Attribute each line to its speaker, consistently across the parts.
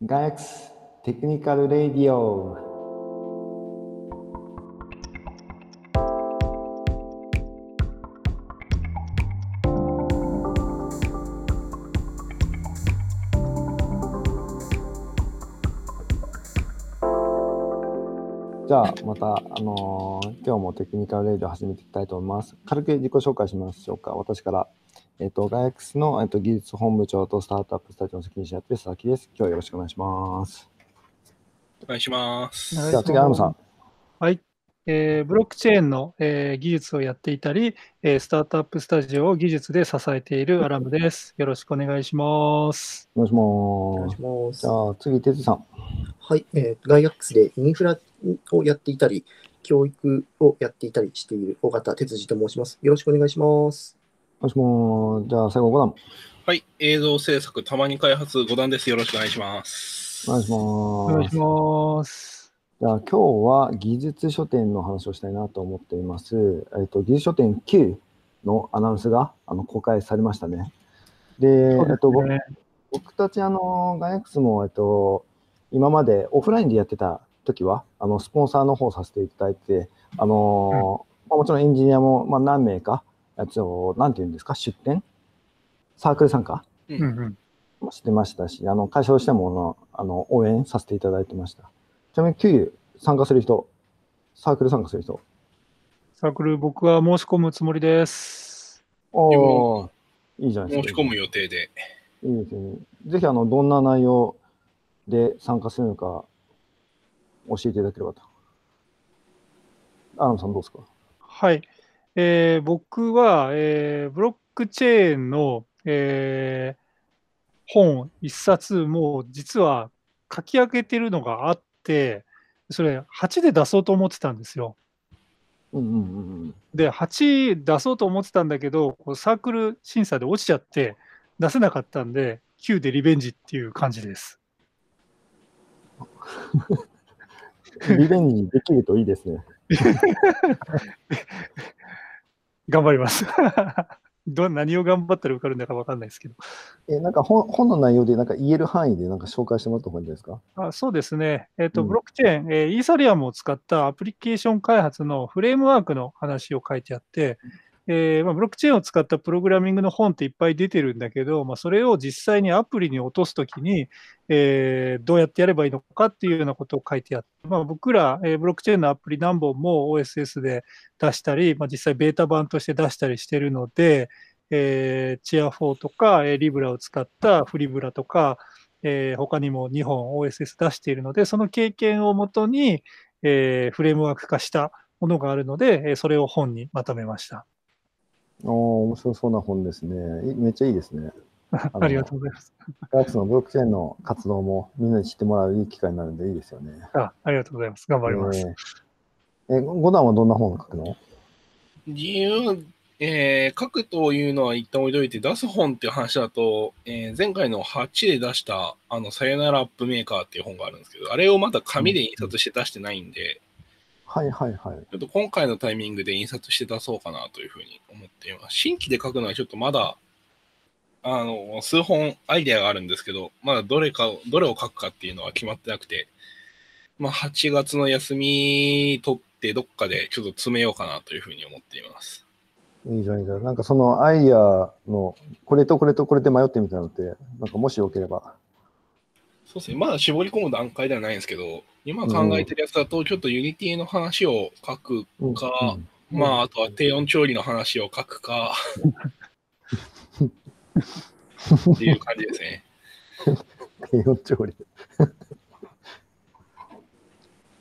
Speaker 1: ガイアクステクニカルレディオじゃあまた、あのー今日もテクニカルレディオ始めていきたいと思います。軽く自己紹介しましょうか。私から、えっ、と、ガイアクスの、えっと技術本部長とスタートアップスタジオの責任者やってる佐々木です。今日はよろしくお願いします。
Speaker 2: お願いします。
Speaker 1: じゃあ次、アラムさん。
Speaker 3: はい。えーブロックチェーンの、えー技術をやっていたり、えースタートアップスタジオを技術で支えているアラムです。よろしくお願いします。
Speaker 1: お願いします。
Speaker 4: お願いします
Speaker 1: じ。ゃあ次、哲さん。
Speaker 4: はい、えー、ガイアックスでインフラをやっていたり、教育をやっていたりしている尾形哲司と申します。よろしくお願いします。
Speaker 1: お願いします。じゃあ最後、五段。
Speaker 2: はい、映像制作、たまに開発5段です。よろしくお願いします。
Speaker 1: お願いします。
Speaker 3: お願いします。
Speaker 1: じゃあ今日は技術書店の話をしたいなと思っています。えっと、技術書店9のアナウンスがあの公開されましたね。で、
Speaker 3: そう
Speaker 1: えっと、僕たちあのガイアックスも、えっと、今までオフラインでやってた時はあのスポンサーの方させていただいてあの、まあもちろんエンジニアも、まあ、何名かやつをなんていうんですか？出展サークル参加？
Speaker 2: う
Speaker 3: うんんうん。
Speaker 1: もしてましたしあの会社としてもあのあの応援させていただいてました。ちなみに9参加する人サークル参加する人？
Speaker 3: サークル、僕は申し込むつもりです。
Speaker 1: お
Speaker 2: 自
Speaker 1: おいいじゃないですか。
Speaker 2: 申し込む予定で。
Speaker 1: いいですよね。ぜひあのどんな内容で参加するのか教えていただければと。アラムさんどうですか？
Speaker 3: はい。えー僕は、えーブロックチェーンの、えー本一冊もう実は書き上げてるのがあって、それ8で出そうと思ってたんですよ。
Speaker 1: うんうんうんうん
Speaker 3: で、8出そうと思ってたんだけど、サークル審査で落ちちゃって、出せなかったんで、9でリベンジっていう感じです。
Speaker 1: リベンジできるといいですね。
Speaker 3: 頑張ります。ど何を頑張ったら受かるんだか分かんないですけど。
Speaker 1: え、なんか本本の内容でなんか言える範囲でなんか紹介してもらった方がいいんじゃないですか？
Speaker 3: あそうですね、えっと
Speaker 1: うん
Speaker 3: ブロックチェーン、えーイーサリアムを使ったアプリケーション開発のフレームワークの話を書いてあって、えーまあ、ブロックチェーンを使ったプログラミングの本っていっぱい出てるんだけど、まあ、それを実際にアプリに落とすときに、えーどうやってやればいいのかっていうようなことを書いてあって、まあ、僕ら、えーブロックチェーンのアプリ何本も OSS で出したり、まあ、実際ベータ版として出したりしてるので、えー、チア4とか、えーリブラを使ったフリブラとか、えー他にも2本 OSS 出しているので、その経験をもとに、えーフレームワーク化したものがあるので、えそれを本にまとめました。
Speaker 1: おお面白そうな本ですね。いめっちゃいいですね。の
Speaker 3: ありがとうございます。
Speaker 1: ガイアックスのブロックチェーンの活動もみんなに知ってもらういい機会になるんでいいですよね。
Speaker 3: あありがとうございます。頑張ります。
Speaker 1: えーえ、5段はどんな本を書くの？
Speaker 2: 自由、えー書くというのは一旦置いといて、出す本っていう話だと、えー前回の8で出した、あの、さよならアップメーカーっていう本があるんですけど、あれをまだ紙で印刷して出してないんで、
Speaker 1: はいはいはい。
Speaker 2: ちょっと今回のタイミングで印刷して出そうかなというふうに思っています。新規で書くのはちょっとまだ、あの、数本アイデアがあるんですけど、まだどれかを、どれを書くかっていうのは決まってなくて、まあ、8月の休み取ってどっかでちょっと詰めようかなというふうに思っています。
Speaker 1: いいじゃんいいじゃん。なんかそのアイデアのこれとこれとこれで迷ってみたのって、なんかもしよければ。
Speaker 2: そうですね。まだ絞り込む段階ではないんですけど、今考えてるやつだと、ちょっと Unity の話を書く
Speaker 1: うん
Speaker 2: か、
Speaker 1: うん
Speaker 2: まあ、あとは低温調理の話を書くか、っていう感じですね。
Speaker 1: 低温調理。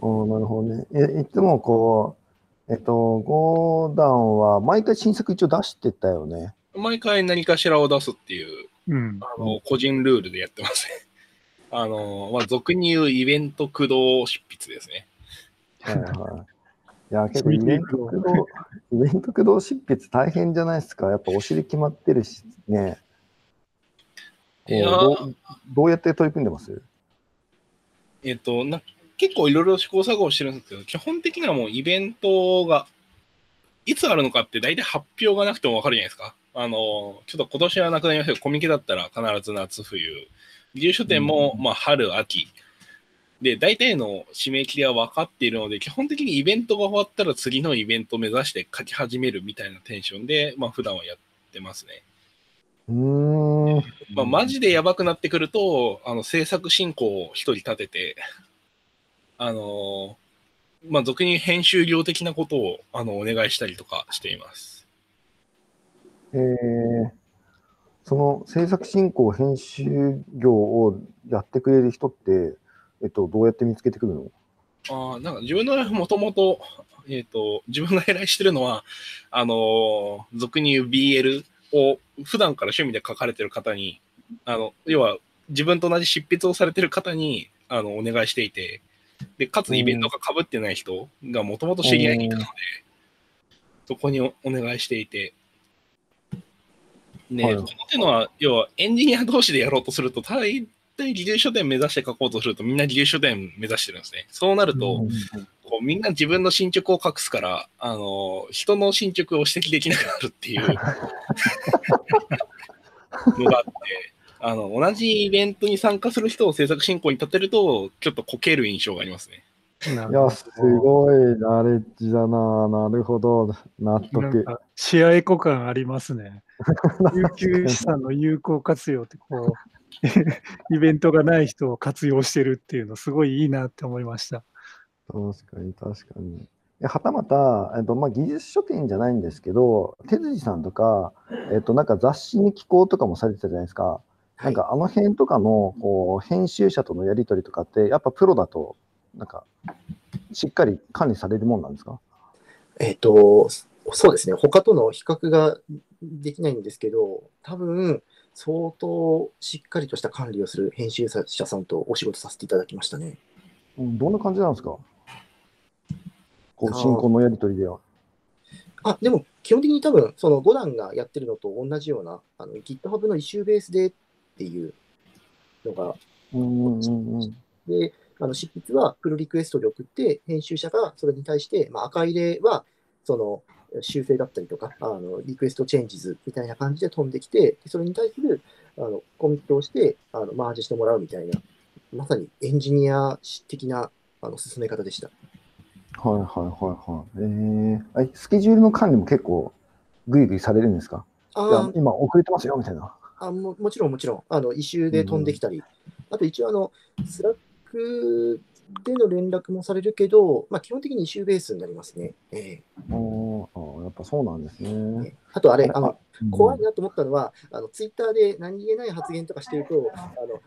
Speaker 1: おーなるほどね。え、いつもこう、えっと、5段は毎回新作一応出してたよね。
Speaker 2: 毎回何かしらを出すっていう、
Speaker 3: うん。
Speaker 2: あの、個人ルールでやってますね。あの、まあ、俗に言うイベント駆動執筆ですね。
Speaker 1: はいはい。いや、結構イベント駆動、イベント駆動執筆大変じゃないですか。やっぱお尻決まってるしね。
Speaker 2: いや
Speaker 1: どうどうやって取り組んでます？
Speaker 2: えっと、な結構いろいろ試行錯誤してるんですけど、基本的にはもうイベントが、いつあるのかって大体発表がなくてもわかるじゃないですか。あの、ちょっと今年はなくなりましたけど、コミケだったら必ず夏冬技術書店も、まあ、春、秋。で、大体の締め切りは分かっているので、基本的にイベントが終わったら次のイベントを目指して書き始めるみたいなテンションで、まあ、普段はやってますね。
Speaker 1: うーん。
Speaker 2: まあ、マジでやばくなってくると、あの、制作進行を一人立てて、あのーまあ、俗に編集業的なことを、あの、お願いしたりとかしています。
Speaker 1: えー、その制作進行、編集業をやってくれる人って、えっと、どうやって見つけてくるの？
Speaker 2: ああ、なんか自分のもともと、えっ、と、自分が依頼してるのは、あのー俗に言う BL を普段から趣味で書かれてる方に、あの、要は自分と同じ執筆をされてる方に、あの、お願いしていて、で、かつイベントが被ってない人がもともと知り合いにいたので、そこにおお願いしていて、ね、
Speaker 1: はい
Speaker 2: この手のは、要はエンジニア同士でやろうとすると、大体技術書店目指して書こうとすると、みんな技術書店目指してるんですね。そうなると、こうみんな自分の進捗を隠すから、あの人の進捗を指摘できなくなるっていう のがあって、あの同じイベントに参加する人を制作進行に立てると、ちょっとこける印象がありますね。
Speaker 1: いや、すごいナレッジだな。なるほど。納
Speaker 3: なん
Speaker 1: 得。
Speaker 3: かシェアエコ感ありますね。有給資産の有効活用ってこう、イベントがない人を活用してるっていうの、すごいいいなって思いました。
Speaker 1: 確かに、確かに。いやはたまた、えっとまあ、技術書店じゃないんですけど、手筋さんとか、えっと、なんか雑誌に寄稿とかもされてたじゃないですか。なんかあの辺とかのこう編集者とのやり取りとかって、やっぱプロだと、なんか、しっかり管理されるもんなんですか？
Speaker 4: えっ、と、そうですね、他との比較ができないんですけど、多分相当しっかりとした管理をする編集者さんとお仕事させていただきましたね。
Speaker 1: うんどんな感じなんですか？こう進行のやり取りでは。
Speaker 4: あ、でも基本的に多分、その5段がやってるのと同じような、あの GitHub のイシューベースでっていうのが、
Speaker 1: うんうんうんうん
Speaker 4: で、あの執筆はプルリクエストで送って、編集者がそれに対して、まあ、赤入れは、その、修正だったりとか、あのリクエストチェンジズみたいな感じで飛んできて、でそれに対するあのコミットをしてあのマージしてもらうみたいな、まさにエンジニア的なあの進め方でした。
Speaker 1: はいはいはいはい。えー、えスケジュールの管理も結構グイグイされるんですか？
Speaker 4: あ
Speaker 1: 今遅れてますよみたいな。
Speaker 4: あももちろんもちろん、あのイシューで飛んできたり、あと一応あの、 Slack での連絡もされるけど、まあ、基本的にイシューベースになりますね。え
Speaker 1: おーあーやっぱそうなんです
Speaker 4: え
Speaker 1: ね。
Speaker 4: あとあれ、あの怖い
Speaker 1: うん
Speaker 4: なと思ったのは、あのツイッターで何気ない発言とかしてると、あの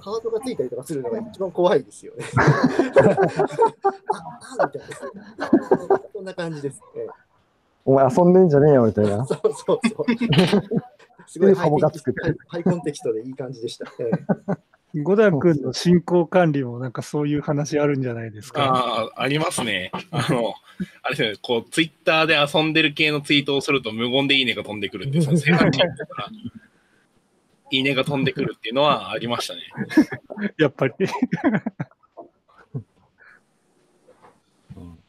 Speaker 4: ハートがついたりとかするのが一番怖いですよね。ああみたいな。そんな感じです。ええ
Speaker 1: お前遊んでんじゃねえよみたいな。
Speaker 4: そうそうそう。すごいハイコンテキストでいい感じでした。ええ
Speaker 3: 五田君の進行管理もなんかそういう話あるんじゃないですか？
Speaker 2: ああ、ありますね。あの、あれですよね、こう、ツイッターで遊んでる系のツイートをすると無言でいいねが飛んでくるって、その制作チームからいいねが飛んでくるっていうのはありましたね。
Speaker 3: やっぱり。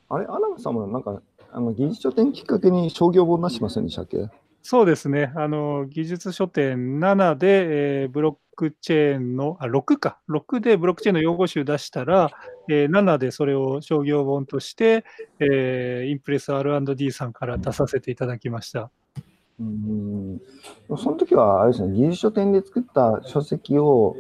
Speaker 1: あれ、アラムさんもなんか、あの技術書店きっかけに商業本出してませんでしたっけ？
Speaker 3: そうですね。あの、技術書店7で、えーブロックチェーンの、あ、6か。6でブロックチェーンの用語集出したら、えー7でそれを商業本として、えーインプレス R&D さんから出させていただきました。
Speaker 1: うん。その時は、あれですね、技術書店で作った書籍を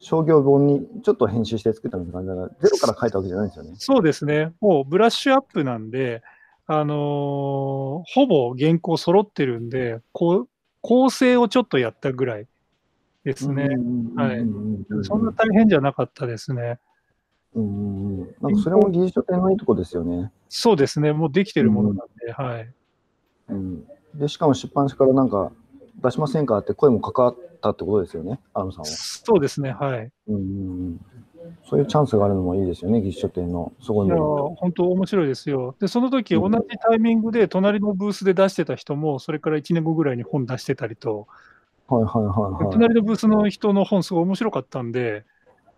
Speaker 1: 商業本にちょっと編集して作ったみたいな感じだから、ゼロから書いたわけじゃないんですよね。
Speaker 3: そうですね。もうブラッシュアップなんで、あのーほぼ原稿揃ってるんで、こう構成をちょっとやったぐらいですね。はいそんな大変じゃなかったですね。
Speaker 1: うん。なんかそれも技術書店のいいとこですよね。
Speaker 3: そうですね。もうできてるものなんで、はい。
Speaker 1: うん。で、しかも出版社からなんか出しませんかって声もかかったってことですよね、アムさんは。
Speaker 3: そうですね。はい。
Speaker 1: うんうんうん。そういうチャンスがあるのもいいですよね、技術書店の。そこに
Speaker 3: いやー、本当面白いですよ。で、その時
Speaker 1: うん
Speaker 3: 同じタイミングで隣のブースで出してた人も、それから1年後ぐらいに本出してたりと、
Speaker 1: はいはいはいはい。
Speaker 3: 隣のブースの人の本すごい面白かったんで、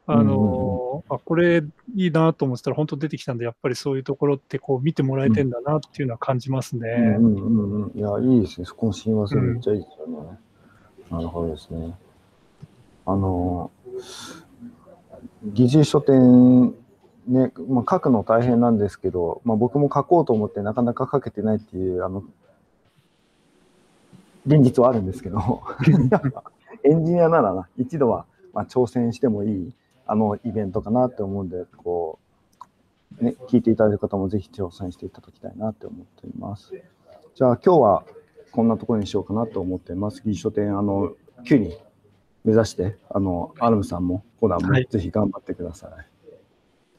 Speaker 3: あのーあこれいいなと思ってたら本当出てきたんで、やっぱりそういうところってこう見てもらえてんだなっていうのは感じますね。
Speaker 1: うんうんうんうん。いや、いいですね。そこの親和性
Speaker 3: うん
Speaker 1: めっちゃいいですよね。なるほどですね。あのー、技術書店、ね、まあ、書くの大変なんですけど、まあ、僕も書こうと思ってなかなか書けてないっていう、あの、現実はあるんですけど、エンジニアならな、一度は、まあ、挑戦してもいい、あの、イベントかなって思うんで、こう、ね、聞いていただいた方もぜひ挑戦していただきたいなって思っています。じゃあ、今日はこんなところにしようかなと思っています。技術書店、あの、9に目指して、あの、アルムさんも、コナンも
Speaker 3: はい
Speaker 1: ぜひ頑張ってください。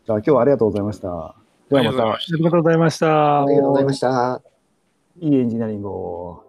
Speaker 1: じゃあ、今日はありがとうございました。ではまた、
Speaker 2: ありがとうございました
Speaker 3: ありがとうございました。
Speaker 4: ありがとうございました。
Speaker 1: いいエンジニアリングを。